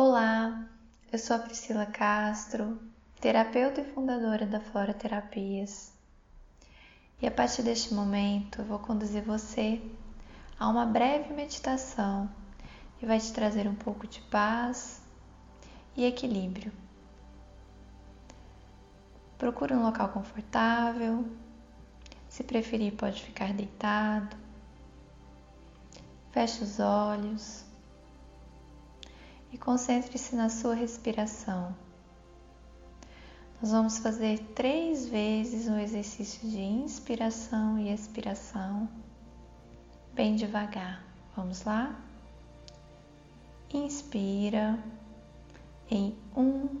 Olá, eu sou a Priscila Castro, terapeuta e fundadora da Flora Terapias. E a partir deste momento eu vou conduzir você a uma breve meditação que vai te trazer um pouco de paz e equilíbrio. Procure um local confortável, se preferir, pode ficar deitado. Feche os olhos e concentre-se na sua respiração. Nós vamos fazer três vezes o um exercício de inspiração e expiração, bem devagar. Vamos lá? Inspira em um,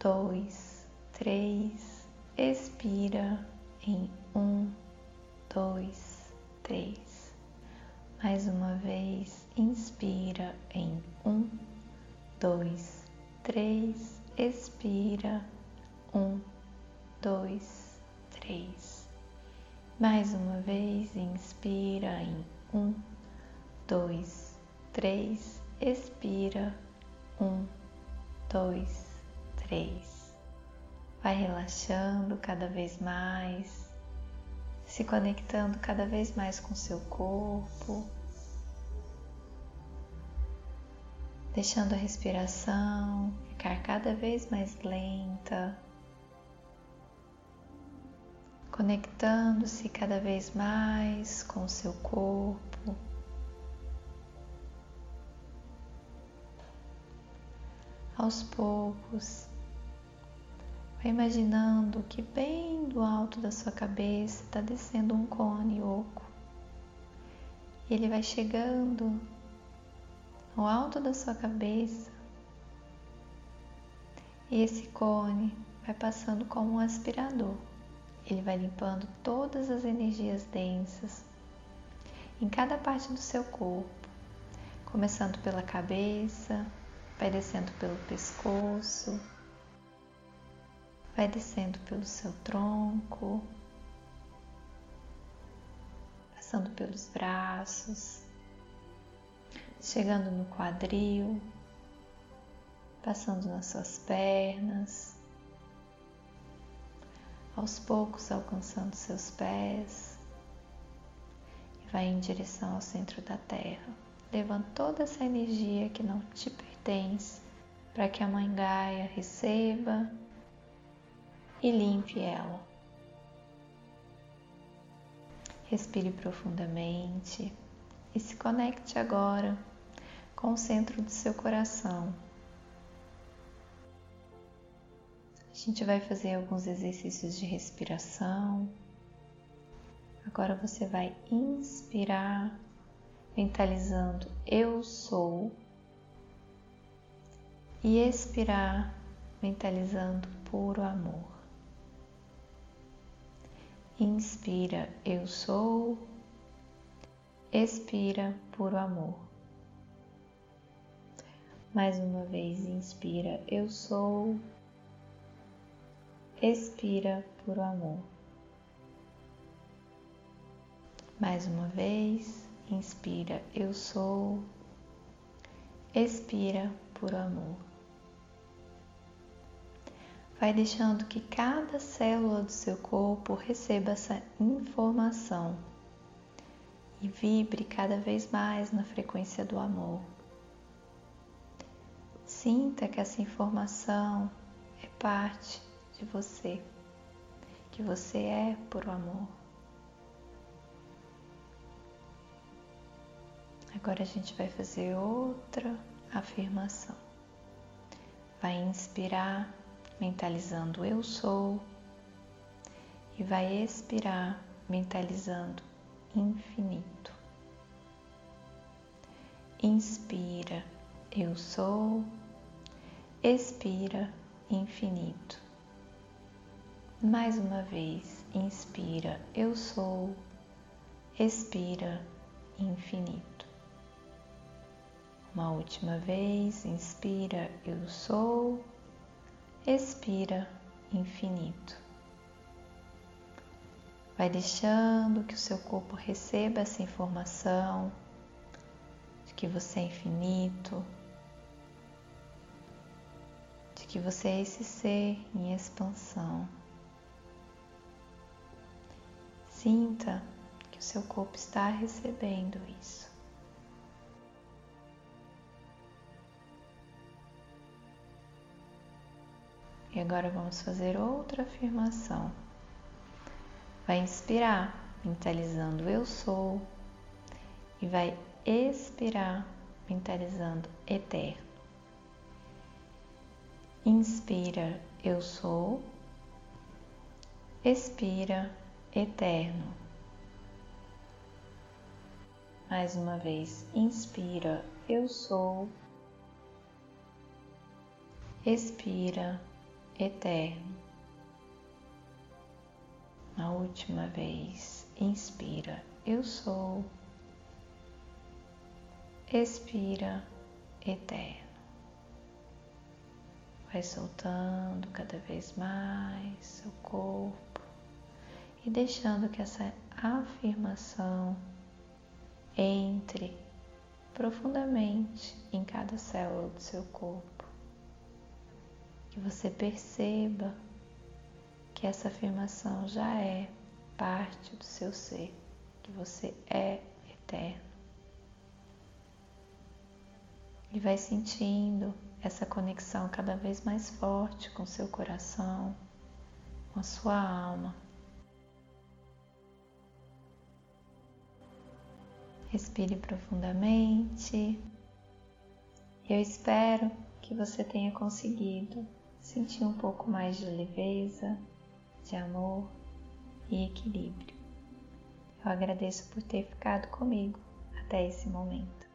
dois, três. Expira em um, dois, três. Mais uma vez, inspira em um, dois, três, expira, um, dois, três. Mais uma vez, inspira em um, dois, três, expira, um, dois, três. Vai relaxando cada vez mais, se conectando cada vez mais com seu corpo. Deixando a respiração ficar cada vez mais lenta, conectando-se cada vez mais com o seu corpo. Aos poucos, vai imaginando que bem do alto da sua cabeça está descendo um cone oco. Ele vai chegando no alto da sua cabeça. E esse cone vai passando como um aspirador. Ele vai limpando todas as energias densas em cada parte do seu corpo, começando pela cabeça, vai descendo pelo pescoço, vai descendo pelo seu tronco, passando pelos braços, chegando no quadril, passando nas suas pernas, aos poucos alcançando seus pés e vai em direção ao centro da Terra, levando toda essa energia que não te pertence para que a Mãe Gaia receba e limpe ela. Respire profundamente e se conecte agora com o centro do seu coração. A gente vai fazer alguns exercícios de respiração. Agora você vai inspirar, mentalizando eu sou, e expirar, mentalizando puro amor. Inspira, eu sou, expira, puro amor. Mais uma vez, inspira, eu sou. Expira por amor. Mais uma vez, inspira, eu sou. Expira por amor. Vai deixando que cada célula do seu corpo receba essa informação e vibre cada vez mais na frequência do amor. Sinta que essa informação é parte de você, que você é por amor. Agora a gente vai fazer outra afirmação. Vai inspirar mentalizando eu sou e vai expirar mentalizando infinito. Inspira, eu sou expira infinito. Mais uma vez, inspira eu sou, expira infinito. Uma última vez, inspira eu sou, expira infinito. Vai deixando que o seu corpo receba essa informação de que você é infinito, que você é esse ser em expansão. Sinta que o seu corpo está recebendo isso. E agora vamos fazer outra afirmação. Vai inspirar, mentalizando eu sou, e vai expirar, mentalizando eterno. Inspira, eu sou. Expira, eterno. Mais uma vez, inspira, eu sou. Expira, eterno. A última vez, inspira, eu sou. Expira, eterno. Vai soltando cada vez mais seu corpo e deixando que essa afirmação entre profundamente em cada célula do seu corpo. Que você perceba que essa afirmação já é parte do seu ser, que você é eterno. E vai sentindo essa conexão cada vez mais forte com seu coração, com a sua alma. Respire profundamente. Eu espero que você tenha conseguido sentir um pouco mais de leveza, de amor e equilíbrio. Eu agradeço por ter ficado comigo até esse momento.